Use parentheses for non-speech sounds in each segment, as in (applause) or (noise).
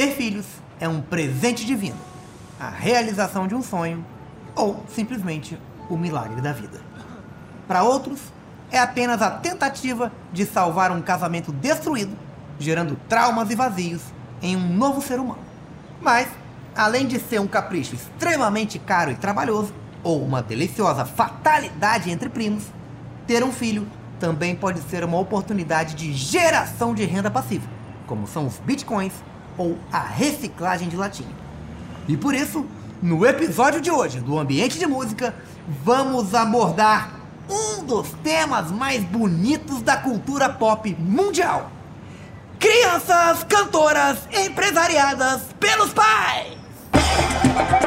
ter filhos é um presente divino, a realização de um sonho ou simplesmente o milagre da vida. Para outros, é apenas a tentativa de salvar um casamento destruído, gerando traumas e vazios em um novo ser humano. Mas, além de ser um capricho extremamente caro e trabalhoso, ou uma deliciosa fatalidade entre primos, ter um filho também pode ser uma oportunidade de geração de renda passiva, como são os bitcoins ou a reciclagem de latinha. E por isso, no episódio de hoje do Ambiente de Música, vamos abordar um dos temas mais bonitos da cultura pop mundial. Crianças cantoras empresariadas pelos pais!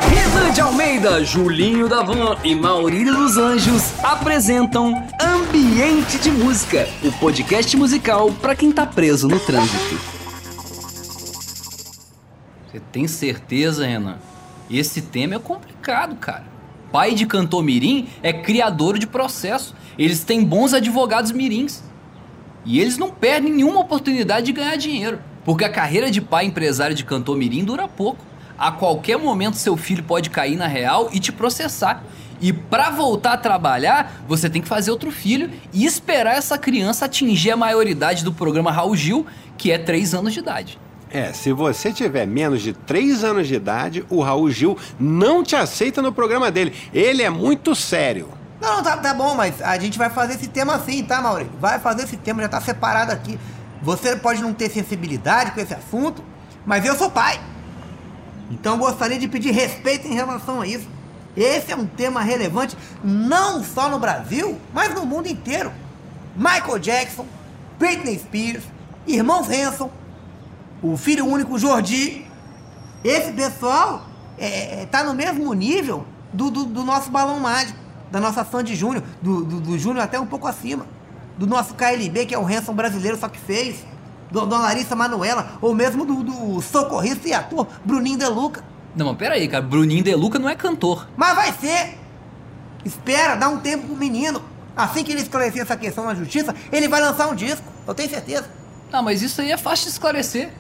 Renan de Almeida, Julinho Davan e Maurílio dos Anjos apresentam Ambiente de Música, o podcast musical para quem tá preso no trânsito. Você tem certeza, Renan? Esse tema é complicado, cara. Pai de cantor mirim é criador de processo. Eles têm bons advogados mirins. E eles não perdem nenhuma oportunidade de ganhar dinheiro, porque a carreira de pai empresário de cantor mirim dura pouco. A qualquer momento seu filho pode cair na real e te processar. E para voltar a trabalhar, você tem que fazer outro filho e esperar essa criança atingir a maioridade do programa Raul Gil, que é 3 anos de idade. É, se você tiver menos de 3 anos de idade, o Raul Gil não te aceita no programa dele. Ele é muito sério. Não, tá, tá bom, mas a gente vai fazer esse tema assim, tá, Maurício? Vai fazer esse tema, já tá separado aqui. Você pode não ter sensibilidade com esse assunto, mas eu sou pai. Então gostaria de pedir respeito em relação a isso. Esse é um tema relevante não só no Brasil, mas no mundo inteiro. Michael Jackson, Britney Spears, irmãos Hanson, o filho único Jordi. Esse pessoal é, é, tá no mesmo nível do, do, do, nosso balão mágico, da nossa Sandy Júnior, do, do, do Júnior até um pouco acima. Do nosso KLB, que é o Hanson brasileiro, só que fez do, da Larissa Manuela, ou mesmo do, do socorrista e ator Bruninho De Luca. Não, mas peraí, cara, Bruninho De Luca não é cantor. Mas vai ser! Espera, dá um tempo pro menino. Assim que ele esclarecer essa questão na justiça, ele vai lançar um disco, eu tenho certeza. Ah, mas isso aí é fácil de esclarecer.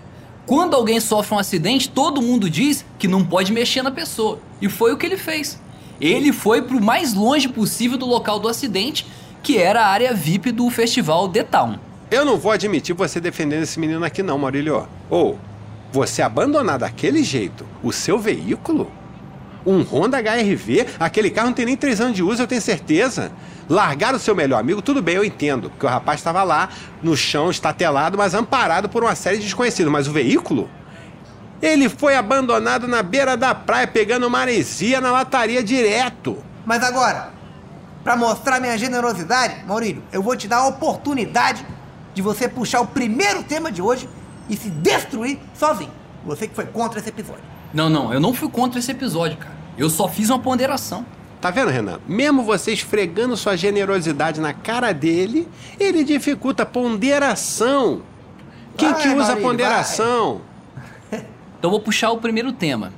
Quando alguém sofre um acidente, todo mundo diz que não pode mexer na pessoa. E foi o que ele fez. Ele foi pro mais longe possível do local do acidente, que era a área VIP do festival The Town. Eu não vou admitir você defendendo esse menino aqui não, Maurílio. Ou, você abandonar daquele jeito o seu veículo? Um Honda HRV? Aquele carro não tem nem três anos de uso, eu tenho certeza. Largar o seu melhor amigo, tudo bem, eu entendo. Porque o rapaz estava lá, no chão, estatelado, mas amparado por uma série de desconhecidos. Mas o veículo? Ele foi abandonado na beira da praia, pegando maresia na lataria direto. Mas agora, para mostrar minha generosidade, Maurílio, eu vou te dar a oportunidade de você puxar o primeiro tema de hoje e se destruir sozinho. Você que foi contra esse episódio. Não, não, eu não fui contra esse episódio, cara. Eu só fiz uma ponderação. Tá vendo, Renan? Mesmo você esfregando sua generosidade na cara dele, ele dificulta a ponderação. Quem vai, que usa ponderação? (laughs) então vou puxar o primeiro tema.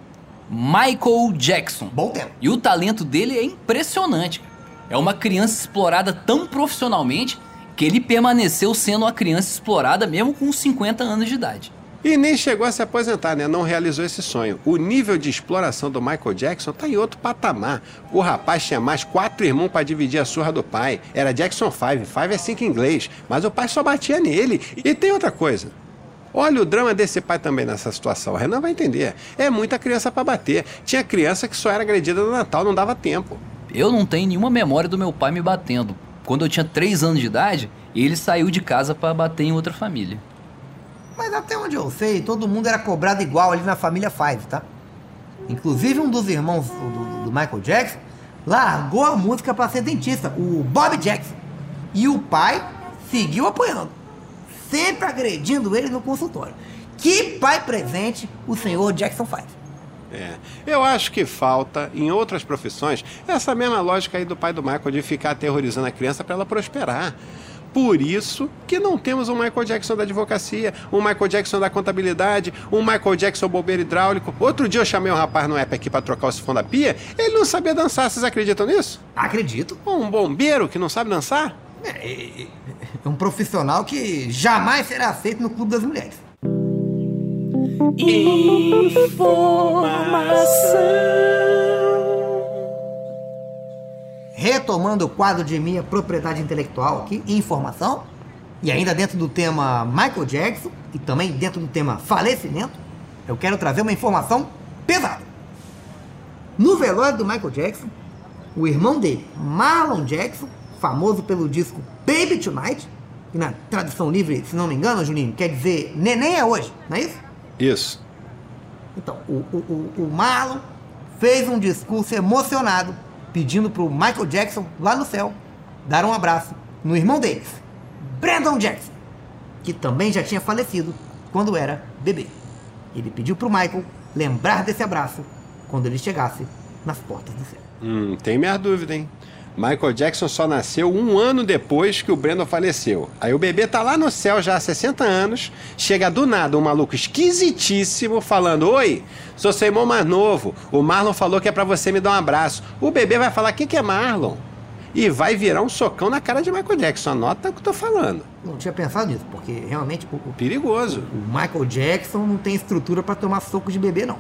Michael Jackson. Bom tema. E o talento dele é impressionante. É uma criança explorada tão profissionalmente que ele permaneceu sendo uma criança explorada mesmo com 50 anos de idade. E nem chegou a se aposentar, né? Não realizou esse sonho. O nível de exploração do Michael Jackson tá em outro patamar. O rapaz tinha mais quatro irmãos para dividir a surra do pai. Era Jackson 5, 5 é 5 em inglês. Mas o pai só batia nele. E tem outra coisa. Olha o drama desse pai também nessa situação. O Renan vai entender. É muita criança para bater. Tinha criança que só era agredida no Natal, não dava tempo. Eu não tenho nenhuma memória do meu pai me batendo. Quando eu tinha 3 anos de idade, ele saiu de casa para bater em outra família. Mas até onde eu sei, todo mundo era cobrado igual ali na família Five, tá? Inclusive um dos irmãos do, do Michael Jackson largou a música para ser dentista, o Bob Jackson. E o pai seguiu apoiando, sempre agredindo ele no consultório. Que pai presente o senhor Jackson Five. É. Eu acho que falta, em outras profissões, essa mesma lógica aí do pai do Michael de ficar aterrorizando a criança para ela prosperar. Por isso que não temos um Michael Jackson da advocacia, um Michael Jackson da contabilidade, um Michael Jackson bombeiro hidráulico. Outro dia eu chamei um rapaz no app aqui para trocar o sifão da pia, ele não sabia dançar, vocês acreditam nisso? Acredito. Um bombeiro que não sabe dançar? É, é, é um profissional que jamais será aceito no Clube das Mulheres. Retomando o quadro de minha propriedade intelectual aqui, informação, e ainda dentro do tema Michael Jackson, e também dentro do tema falecimento, eu quero trazer uma informação pesada. No velório do Michael Jackson, o irmão dele, Marlon Jackson, famoso pelo disco Baby Tonight, que na tradução livre, se não me engano, Juninho, quer dizer neném é hoje, não é isso? Isso. Então, o, o, o, o Marlon fez um discurso emocionado, pedindo pro Michael Jackson, lá no céu, dar um abraço no irmão deles, Brandon Jackson, que também já tinha falecido quando era bebê. Ele pediu pro Michael lembrar desse abraço quando ele chegasse nas portas do céu. Hum, tem minha dúvida, hein? Michael Jackson só nasceu um ano depois que o Brandon faleceu. Aí o bebê tá lá no céu já há 60 anos, chega do nada um maluco esquisitíssimo falando: Oi, sou seu irmão mais novo. O Marlon falou que é para você me dar um abraço. O bebê vai falar: Quem que é Marlon? E vai virar um socão na cara de Michael Jackson. Anota o que eu tô falando. Não tinha pensado nisso, porque realmente o, o- Perigoso. o Michael Jackson não tem estrutura para tomar soco de bebê, não.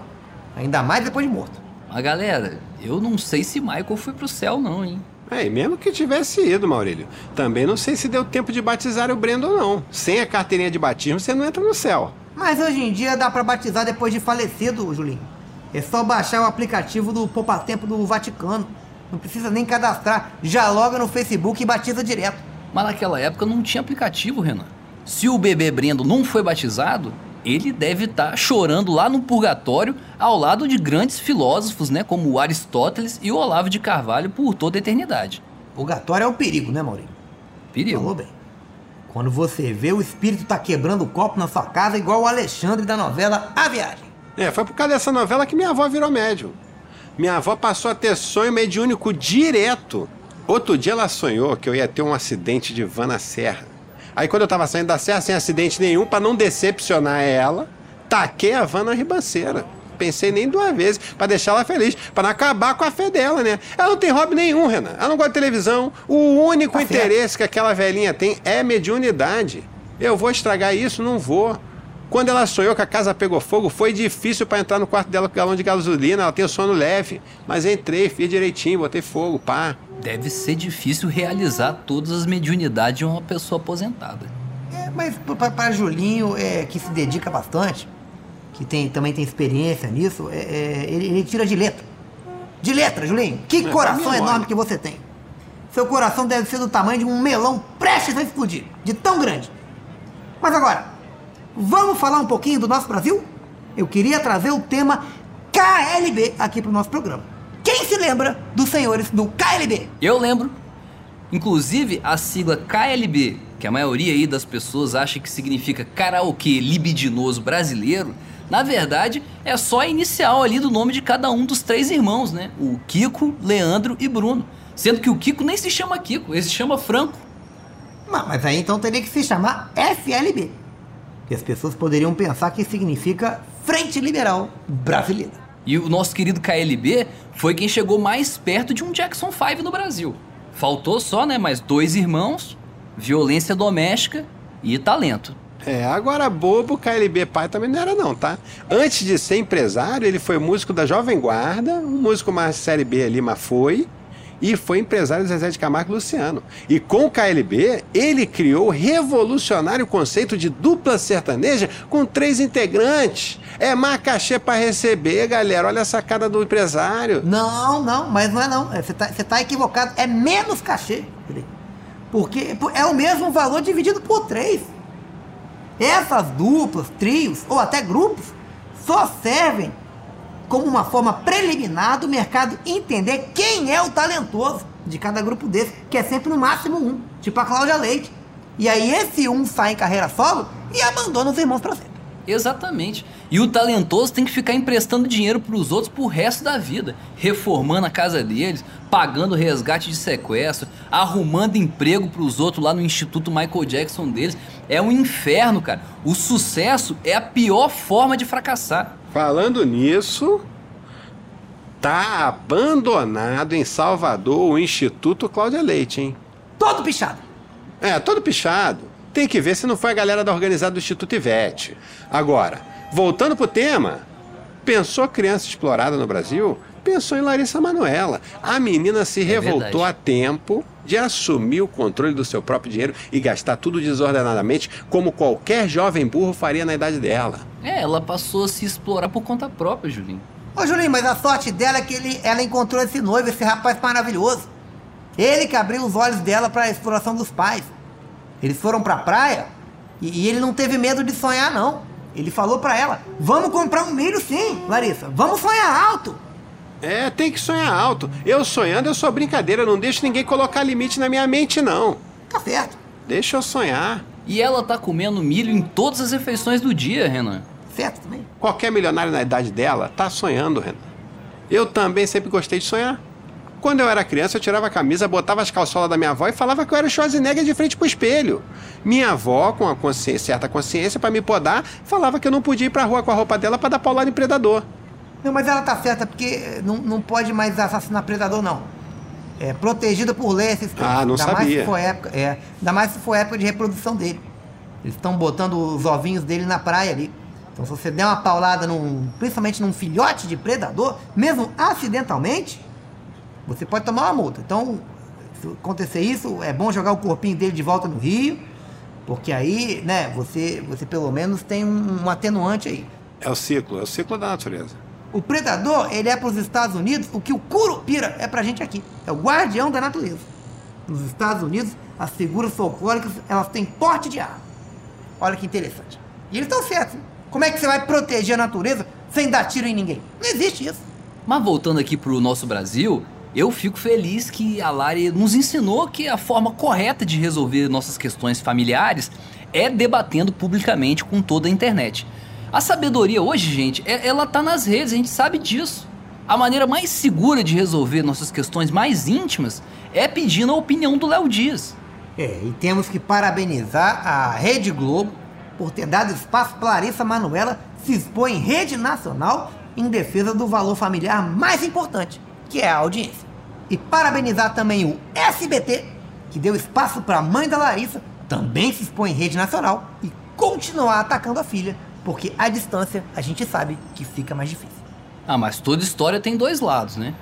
Ainda mais depois de morto. Mas galera, eu não sei se Michael foi pro céu, não, hein? É, e mesmo que tivesse ido, Maurílio. Também não sei se deu tempo de batizar o Brandon, não. Sem a carteirinha de batismo, você não entra no céu. Mas hoje em dia dá para batizar depois de falecido, Julinho. É só baixar o aplicativo do Poupa Tempo do Vaticano. Não precisa nem cadastrar. Já loga no Facebook e batiza direto. Mas naquela época não tinha aplicativo, Renan. Se o bebê Brendo não foi batizado, ele deve estar chorando lá no purgatório ao lado de grandes filósofos, né, como Aristóteles e Olavo de Carvalho por toda a eternidade. Purgatório é um perigo, né, Maurício? Perigo. Falou bem. Quando você vê o espírito tá quebrando o copo na sua casa, igual o Alexandre da novela A Viagem. É, foi por causa dessa novela que minha avó virou médium. Minha avó passou a ter sonho mediúnico direto. Outro dia ela sonhou que eu ia ter um acidente de van na serra. Aí quando eu tava saindo da serra sem acidente nenhum, pra não decepcionar ela, taquei a van na ribanceira. Pensei nem duas vezes, pra deixar ela feliz, pra não acabar com a fé dela, né? Ela não tem hobby nenhum, Renan. Ela não gosta de televisão. O único Tá interesse que aquela velhinha tem é mediunidade. Eu vou estragar isso? Não vou. Quando ela sonhou que a casa pegou fogo, foi difícil pra entrar no quarto dela com galão de gasolina. Ela tem o sono leve. Mas entrei, fiz direitinho, botei fogo, pá. Deve ser difícil realizar todas as mediunidades de uma pessoa aposentada. É, mas para Julinho, é, que se dedica bastante, que tem, também tem experiência nisso, é, é, ele, ele tira de letra. De letra, Julinho. Que É, coração é enorme que você tem. Seu coração deve ser do tamanho de um melão prestes a explodir. De tão grande. Mas agora, vamos falar um pouquinho do nosso Brasil? Eu queria trazer o tema KLB aqui pro nosso programa. Quem se lembra dos senhores do KLB? Eu lembro. Inclusive, a sigla KLB, que a maioria aí das pessoas acha que significa karaokê libidinoso brasileiro, na verdade é só a inicial ali do nome de cada um dos três irmãos, né? O Kiko, Leandro e Bruno. Sendo que o Kiko nem se chama Kiko, ele se chama Franco. Ma- Mas aí então teria que se chamar FLB. E as pessoas poderiam pensar que significa Frente Liberal Brasileira. E o nosso querido KLB foi quem chegou mais perto de um Jackson 5 no Brasil. Faltou só, né, mais dois irmãos, violência doméstica e talento. É, agora bobo, KLB pai também não era não, tá? Antes de ser empresário, ele foi músico da Jovem Guarda, um músico mais série B ali, mas foi. E foi empresário do Zezé de Camargo e Luciano. E com o KLB, ele criou o revolucionário conceito de dupla sertaneja com três integrantes. É mais cachê pra receber, galera. Olha a sacada do empresário. Não, não, mas não é não. É, Você tá, você tá equivocado. É menos cachê. Porque é o mesmo valor dividido por três. Essas duplas, trios ou até grupos só servem como uma forma preliminar do mercado entender quem é o talentoso de cada grupo desse, que é sempre no máximo um, tipo a Cláudia Leite. E aí esse um sai em carreira solo e abandona os irmãos pra sempre. Exatamente. E o talentoso tem que ficar emprestando dinheiro pros outros pro resto da vida, reformando a casa deles, pagando resgate de sequestro, arrumando emprego pros outros lá no Instituto Michael Jackson deles. É um inferno, cara. O sucesso é a pior forma de fracassar. Falando nisso, tá abandonado em Salvador o Instituto Cláudia Leite, hein? Todo pichado. É, todo pichado. Tem que ver se não foi a galera da organizada do Instituto Ivete. Agora, voltando pro tema, pensou criança explorada no Brasil? Pensou em Larissa Manuela. A menina se revoltou verdade. a tempo de assumir o controle do seu próprio dinheiro e gastar tudo desordenadamente, como qualquer jovem burro faria na idade dela. É, ela passou a se explorar por conta própria, Julinho. Ô Julinho, mas a sorte dela é que ele, ela encontrou esse noivo, esse rapaz maravilhoso. Ele que abriu os olhos dela para a exploração dos pais. Eles foram pra praia e, e ele não teve medo de sonhar, não. Ele falou pra ela: Vamos comprar um milho sim, Larissa. Vamos sonhar alto. É, tem que sonhar alto. Eu sonhando, eu sou brincadeira, não deixo ninguém colocar limite na minha mente, não. Tá certo, Deixa eu sonhar. E ela tá comendo milho em todas as refeições do dia, Renan. certo também. Qualquer milionário na idade dela tá sonhando, Renan. Eu também sempre gostei de sonhar. Quando eu era criança, eu tirava a camisa, botava as calçolas da minha avó e falava que eu era o Schwarzenegger de frente pro espelho. Minha avó, com a consciência, certa consciência para me podar, falava que eu não podia ir pra rua com a roupa dela para dar paulada em predador. Não, mas ela tá certa porque não, não pode mais assassinar predador, não. É protegida por lei esses Ah, não ainda Mais sabia. se for época, é, ainda mais se for época de reprodução dele. Eles estão botando os ovinhos dele na praia ali. Então se você der uma paulada num, principalmente num filhote de predador, mesmo acidentalmente, você pode tomar uma multa. Então, se acontecer isso, é bom jogar o corpinho dele de volta no rio, porque aí, né, você, você pelo menos tem um, um atenuante aí. É o ciclo, é o ciclo da natureza. O predador, ele é para os Estados Unidos o que o curupira é pra gente aqui. É o guardião da natureza. Nos Estados Unidos, as figuras folclóricas, elas têm porte de arma. Olha que interessante. E eles estão certos. hein? Como é que você vai proteger a natureza sem dar tiro em ninguém? Não existe isso. Mas voltando aqui pro nosso Brasil, eu fico feliz que a Lari nos ensinou que a forma correta de resolver nossas questões familiares é debatendo publicamente com toda a internet. A sabedoria hoje, gente, é- ela tá nas redes, a gente sabe disso. A maneira mais segura de resolver nossas questões mais íntimas é pedindo a opinião do Léo Dias. É, e temos que parabenizar a Rede Globo por ter dado espaço para Larissa Manuela se expor em rede nacional em defesa do valor familiar mais importante, que é a audiência. E parabenizar também o SBT, que deu espaço para a mãe da Larissa também se expor em rede nacional e continuar atacando a filha, porque à distância a gente sabe que fica mais difícil. Ah, mas toda história tem dois lados, né?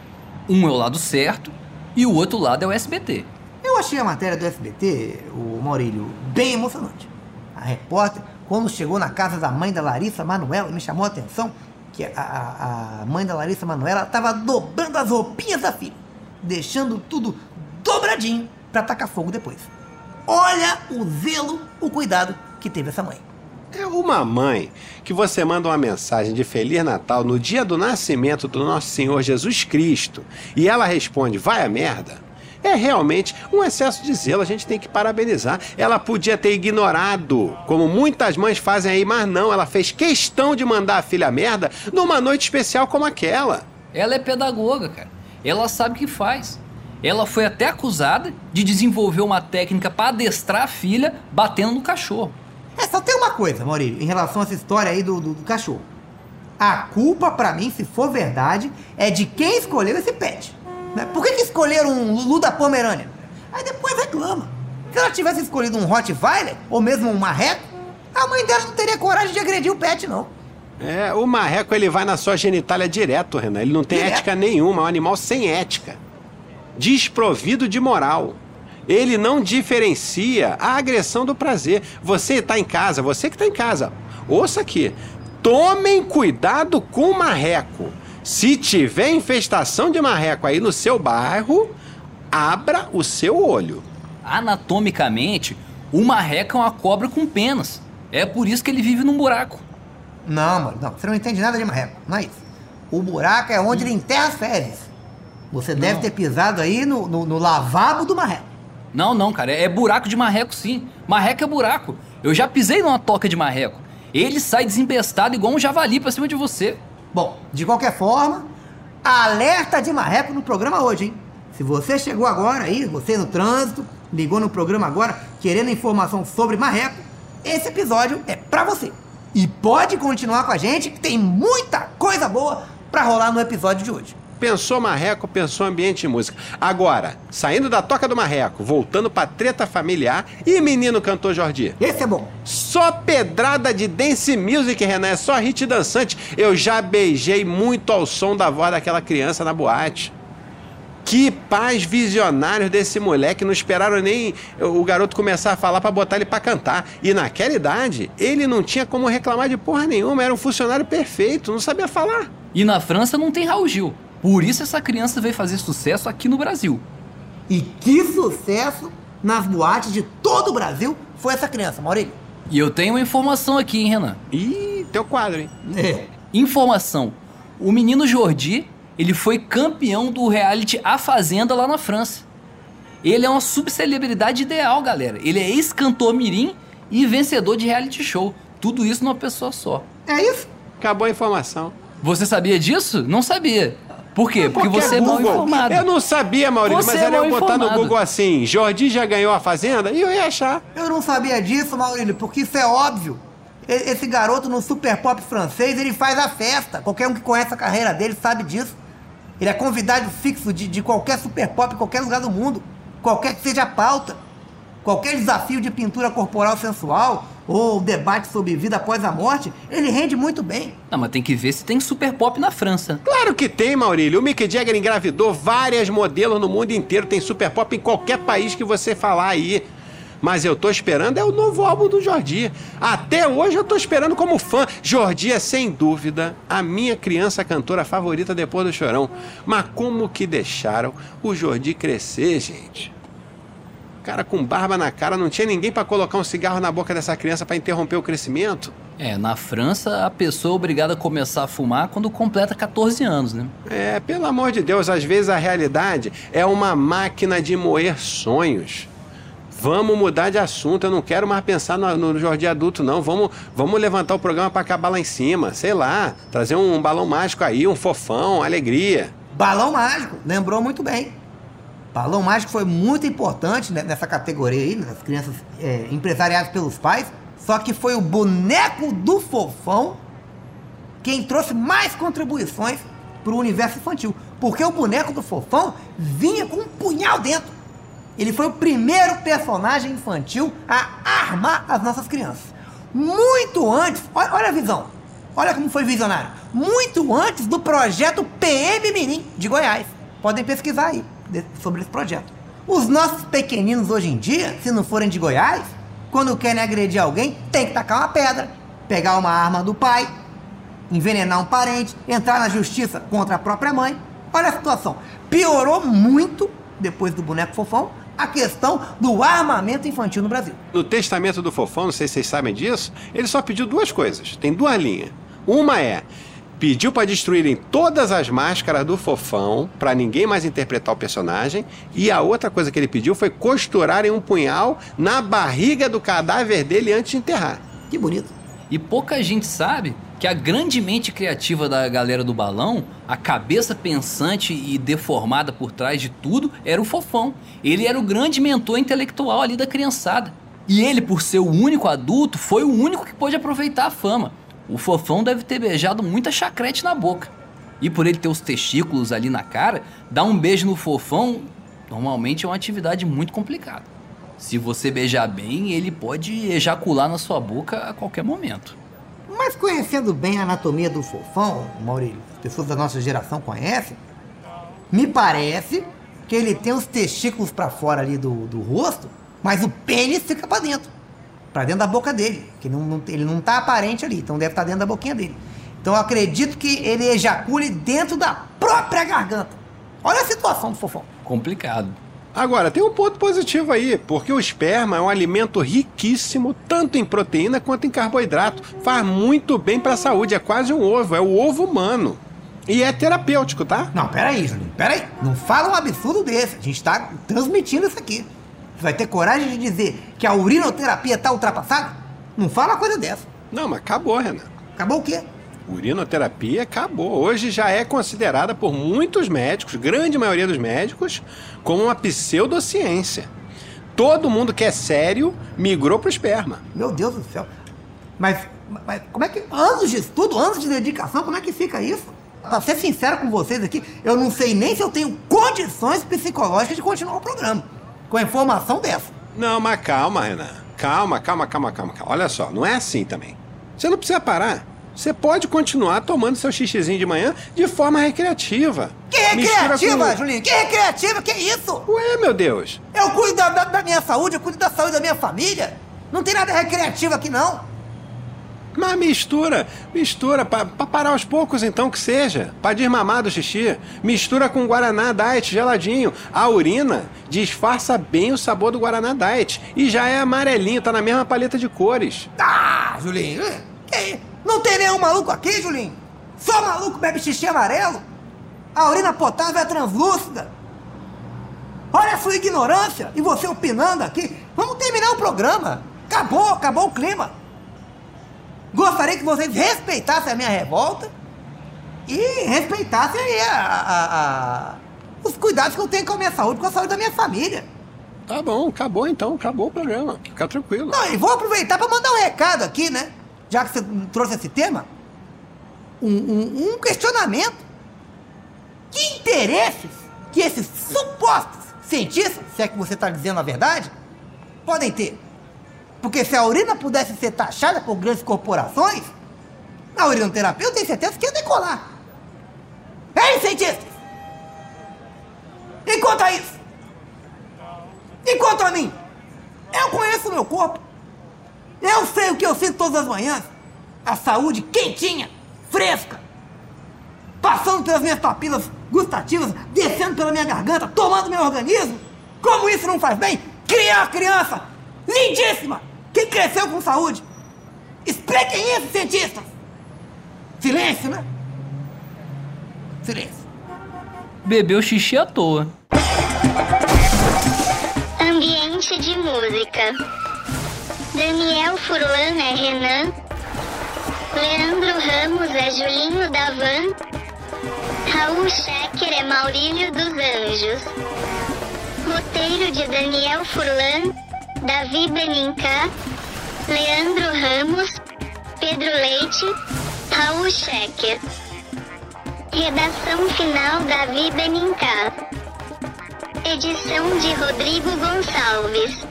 Um é o lado certo e o outro lado é o SBT. Eu achei a matéria do SBT, o Maurílio, bem emocionante. A repórter, quando chegou na casa da mãe da Larissa Manoela, me chamou a atenção que a, a- a mãe da Larissa Manoela estava dobrando as roupinhas da filha, deixando tudo dobradinho para tacar fogo depois. Olha o zelo, o cuidado que teve essa mãe. É uma mãe que você manda uma mensagem de Feliz Natal no dia do nascimento do nosso Senhor Jesus Cristo e ela responde, vai a merda. É realmente um excesso de zelo, a gente tem que parabenizar. Ela podia ter ignorado, como muitas mães fazem aí, mas não, ela fez questão de mandar a filha a merda numa noite especial como aquela. Ela é pedagoga, cara. Ela sabe o que faz. Ela foi até acusada de desenvolver uma técnica para adestrar a filha batendo no cachorro. É, só tem uma coisa, Maurílio, em relação a essa história aí do, do- do cachorro. A culpa, pra mim, se for verdade, é de quem escolheu esse pet. né? Por que, que escolheram um Lulu da Pomerânia? Aí depois reclama. Se ela tivesse escolhido um Rottweiler, ou mesmo um Marreco, a mãe dela não teria coragem de agredir o pet, não. É, o marreco ele vai na sua genitália direto, Renan. Ele não tem Direto? ética nenhuma, é um animal sem ética. Desprovido de moral. Ele não diferencia a agressão do prazer. Você está em casa, você que está em casa. Ouça aqui. Tomem cuidado com o marreco. Se tiver infestação de marreco aí no seu bairro, abra o seu olho. Anatomicamente, o marreco é uma cobra com penas. É por isso que ele vive num buraco. Não, mano, não. Você não entende nada de Marreco. Não é isso. O buraco é onde ele enterra as fezes. Você deve Não. ter pisado aí no, no- no lavabo do Marreco. Não, não, cara, é buraco de marreco sim. Marreco é buraco. Eu já pisei numa toca de marreco. Ele sai desembestado igual um javali pra cima de você. Bom, de qualquer forma, alerta de marreco no programa hoje, hein? Se você chegou agora aí, você no trânsito, ligou no programa agora querendo informação sobre marreco, esse episódio é pra você. E pode continuar com a gente que tem muita coisa boa pra rolar no episódio de hoje. Pensou marreco, pensou ambiente de música. Agora, saindo da toca do marreco, voltando pra treta familiar, e menino cantor Jordi? Esse é bom. Só pedrada de dance music, Renan, é só hit dançante. Eu já beijei muito ao som da voz daquela criança na boate. Que pais visionários desse moleque, não esperaram nem o garoto começar a falar pra botar ele pra cantar. E naquela idade, ele não tinha como reclamar de porra nenhuma, era um funcionário perfeito, não sabia falar. E na França não tem Raul Gil. Por isso essa criança veio fazer sucesso aqui no Brasil. E que sucesso nas boates de todo o Brasil foi essa criança, Maurício. E eu tenho uma informação aqui, hein, Renan? Ih, teu quadro, hein? É. Informação. O menino Jordi, ele foi campeão do reality A Fazenda lá na França. Ele é uma subcelebridade ideal, galera. Ele é ex-cantor mirim e vencedor de reality show. Tudo isso numa pessoa só. É isso? Acabou a informação. Você sabia disso? Não sabia. Por quê? Porque Qualquer você é mal Google. informado. Eu não sabia, Maurício, Você mas é era eu mal botar no. Google assim, Jordi já ganhou a Fazenda, e eu ia achar. Eu não sabia disso, Maurílio, porque isso é óbvio. Esse garoto no super pop francês, ele faz a festa. Qualquer um que conhece a carreira dele sabe disso. Ele é convidado fixo de, de qualquer super pop em qualquer lugar do mundo. Qualquer que seja a pauta. Qualquer desafio de pintura corporal sensual ou debate sobre vida após a morte, ele rende muito bem. Não, mas tem que ver se tem super pop na França. Claro que tem, Maurílio. O Mick Jagger engravidou várias modelos no mundo inteiro. Tem super pop em qualquer país que você falar aí. Mas eu tô esperando é o novo álbum do Jordi. Até hoje eu tô esperando como fã. Jordi é, sem dúvida, a minha criança cantora favorita depois do Chorão. Mas como que deixaram o Jordi crescer, gente? Cara com barba na cara, não tinha ninguém pra colocar um cigarro na boca dessa criança pra interromper o crescimento? É, na França a pessoa é obrigada a começar a fumar quando completa 14 anos, né? É, pelo amor de Deus, às vezes a realidade é uma máquina de moer sonhos. Vamos mudar de assunto, eu não quero mais pensar no, no Jordi adulto, não. Vamos, vamos levantar o programa pra acabar lá em cima, sei lá, trazer um balão mágico aí, um fofão, alegria. Balão mágico, lembrou muito bem. Balão mágico foi muito importante né, nessa categoria aí, das crianças é, empresariadas pelos pais. Só que foi o boneco do fofão quem trouxe mais contribuições para o universo infantil. Porque o boneco do fofão vinha com um punhal dentro. Ele foi o primeiro personagem infantil a armar as nossas crianças. Muito antes, olha, olha a visão, olha como foi visionário. Muito antes do projeto PM Mirim de Goiás. Podem pesquisar aí de- sobre esse projeto. Os nossos pequeninos hoje em dia, se não forem de Goiás, quando querem agredir alguém, tem que tacar uma pedra, pegar uma arma do pai, envenenar um parente, entrar na justiça contra a própria mãe. Olha a situação. Piorou muito, depois do boneco fofão, a questão do armamento infantil no Brasil. No testamento do fofão, não sei se vocês sabem disso, ele só pediu duas coisas. Tem duas linhas. Uma é pediu para destruírem todas as máscaras do fofão para ninguém mais interpretar o personagem, e a outra coisa que ele pediu foi costurarem um punhal na barriga do cadáver dele antes de enterrar. Que bonito. E pouca gente sabe que a grande mente criativa da galera do balão, a cabeça pensante e deformada por trás de tudo, era o Fofão. Ele era o grande mentor intelectual ali da criançada. E ele, por ser o único adulto, foi o único que pôde aproveitar a fama. O Fofão deve ter beijado muita chacrete na boca. E por ele ter os testículos ali na cara, dar um beijo no Fofão normalmente é uma atividade muito complicada. Se você beijar bem, ele pode ejacular na sua boca a qualquer momento. Mas conhecendo bem a anatomia do fofão, Maurílio, as pessoas da nossa geração conhecem, me parece que ele tem os testículos pra fora ali do, do rosto, mas o pênis fica pra dentro. Pra dentro da boca dele. Que não, não- ele não tá aparente ali, então deve estar dentro da boquinha dele. Então eu acredito que ele ejacule dentro da própria garganta. Olha a situação do fofão. Complicado. Agora, tem um ponto positivo aí, porque o esperma é um alimento riquíssimo, tanto em proteína quanto em carboidrato. Faz muito bem para a saúde, é quase um ovo, é o ovo humano. E é terapêutico, tá? Não, peraí, Julinho, peraí. Não fala um absurdo desse. A gente tá transmitindo isso aqui. Vai ter coragem de dizer que a urinoterapia tá ultrapassada? Não fala uma coisa dessa. Não, mas acabou, Renan. Acabou o quê? Urinoterapia acabou. Hoje já é considerada por muitos médicos, grande maioria dos médicos, como uma pseudociência. Todo mundo que é sério migrou pro esperma. Meu Deus do céu. Mas, mas como é que. Anos de estudo, anos de dedicação, como é que fica isso? Pra ser sincero com vocês aqui, eu não sei nem se eu tenho condições psicológicas de continuar o programa. Com a informação dessa. Não, mas calma, Renan. Calma, calma, calma, calma, calma. Olha só, não é assim também. Você não precisa parar. Você pode continuar tomando seu xixizinho de manhã de forma recreativa. Que recreativa, com... Julinho? Que recreativa? Que isso? Ué, meu Deus. Eu cuido da, da, da minha saúde, eu cuido da saúde da minha família. Não tem nada recreativo aqui, não. Mas mistura, mistura, para parar aos poucos então que seja. Pra desmamar do xixi. Mistura com Guaraná Diet geladinho. A urina disfarça bem o sabor do Guaraná Diet. E já é amarelinho, tá na mesma paleta de cores. Ah, Julinho, que, não tem nenhum maluco aqui, Julinho? Só maluco bebe xixi amarelo? A urina potável é translúcida. Olha a sua ignorância e você opinando aqui. Vamos terminar o programa. Acabou, acabou o clima. Gostaria que vocês respeitassem a minha revolta e respeitassem aí a, a, a, os cuidados que eu tenho com a minha saúde, com a saúde da minha família. Tá bom, acabou então, acabou o programa. Fica tranquilo. Não, e vou aproveitar para mandar um recado aqui, né? Já que você trouxe esse tema. Um, um, um questionamento. Que interesses que esses supostos cientistas, se é que você está dizendo a verdade, podem ter? Porque se a urina pudesse ser taxada por grandes corporações, a urinoterapia eu tenho certeza que ia decolar. Ei, cientistas! E quanto a isso? E quanto a mim? Eu conheço o meu corpo. Eu sei o que eu sinto todas as manhãs. A saúde quentinha, fresca. Passando pelas minhas papilas gustativas, descendo pela minha garganta, tomando meu organismo. Como isso não faz bem? Criar criança lindíssima, quem cresceu com saúde? Expliquem isso, cientistas! Silêncio, né? Silêncio. Bebeu xixi à toa. Ambiente de música. Daniel Furlan é Renan. Leandro Ramos é Julinho da Van. Raul Schecker é Maurílio dos Anjos. Roteiro de Daniel Furlan. Davi Benincá, Leandro Ramos, Pedro Leite, Raul Schecker. Redação final Davi Benincá. Edição de Rodrigo Gonçalves.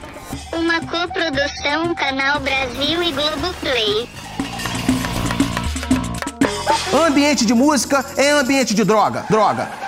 Uma coprodução Canal Brasil e Globoplay. Ambiente de música é ambiente de droga. Droga.